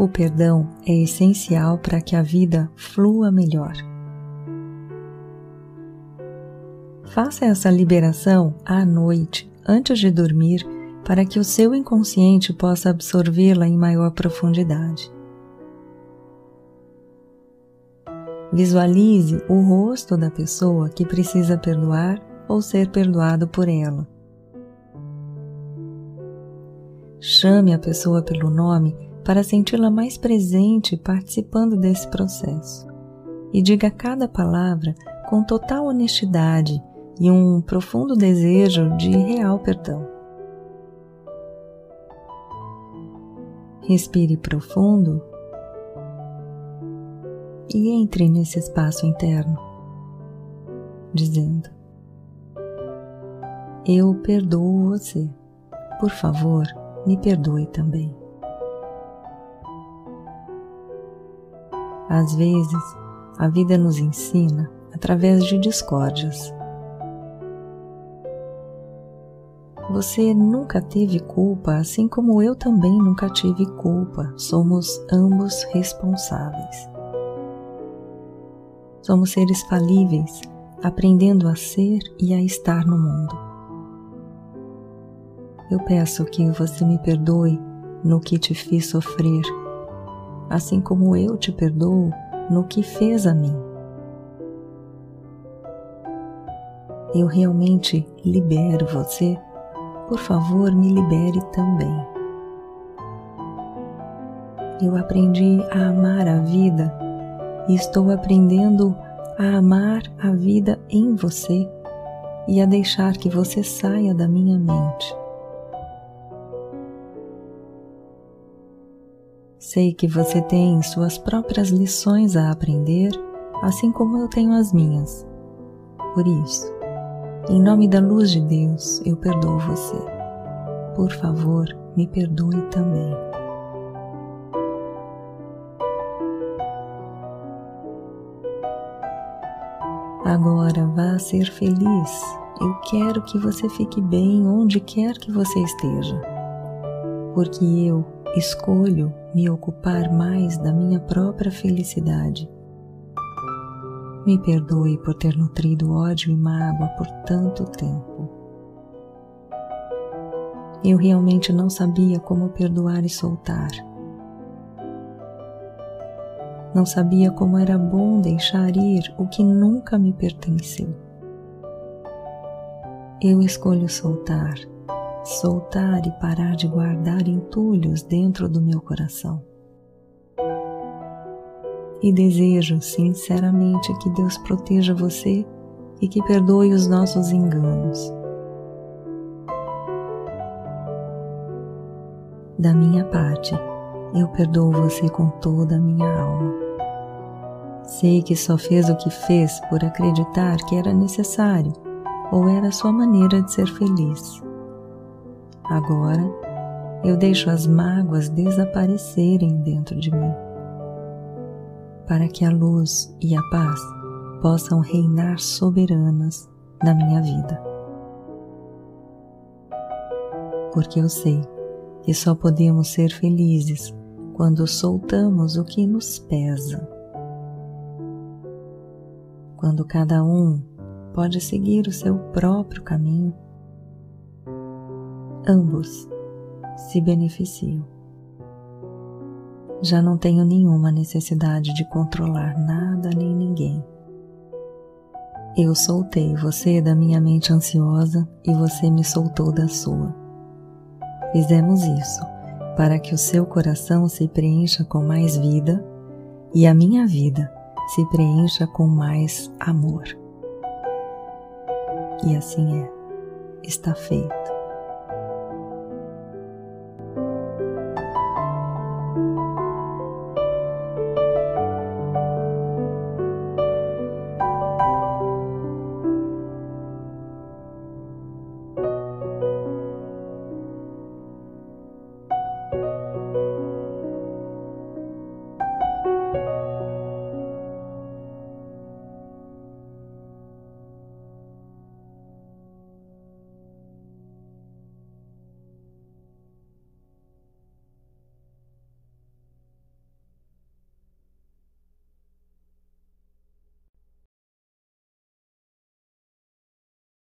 O perdão é essencial para que a vida flua melhor. Faça essa liberação à noite, antes de dormir, para que o seu inconsciente possa absorvê-la em maior profundidade. Visualize o rosto da pessoa que precisa perdoar ou ser perdoado por ela. Chame a pessoa pelo nome para senti-la mais presente participando desse processo. E diga cada palavra com total honestidade e um profundo desejo de real perdão. Respire profundo e entre nesse espaço interno, dizendo: Eu perdoo você. Por favor, me perdoe também. Às vezes, a vida nos ensina através de discórdias. Você nunca teve culpa, assim como eu também nunca tive culpa. Somos ambos responsáveis. Somos seres falíveis, aprendendo a ser e a estar no mundo. Eu peço que você me perdoe no que te fiz sofrer assim como eu te perdoo no que fez a mim. Eu realmente libero você, por favor, me libere também. Eu aprendi a amar a vida e estou aprendendo a amar a vida em você e a deixar que você saia da minha mente. Sei que você tem suas próprias lições a aprender, assim como eu tenho as minhas. Por isso, em nome da luz de Deus, eu perdoo você. Por favor, me perdoe também. Agora vá ser feliz. Eu quero que você fique bem onde quer que você esteja. Porque eu escolho me ocupar mais da minha própria felicidade. Me perdoe por ter nutrido ódio e mágoa por tanto tempo. Eu realmente não sabia como perdoar e soltar. Não sabia como era bom deixar ir o que nunca me pertenceu. Eu escolho soltar soltar e parar de guardar entulhos dentro do meu coração. E desejo sinceramente que Deus proteja você e que perdoe os nossos enganos. Da minha parte, eu perdoo você com toda a minha alma. Sei que só fez o que fez por acreditar que era necessário ou era sua maneira de ser feliz. Agora eu deixo as mágoas desaparecerem dentro de mim, para que a luz e a paz possam reinar soberanas na minha vida. Porque eu sei que só podemos ser felizes quando soltamos o que nos pesa. Quando cada um pode seguir o seu próprio caminho ambos se beneficiam. Já não tenho nenhuma necessidade de controlar nada nem ninguém. Eu soltei você da minha mente ansiosa e você me soltou da sua. Fizemos isso para que o seu coração se preencha com mais vida e a minha vida se preencha com mais amor. E assim é, está feito.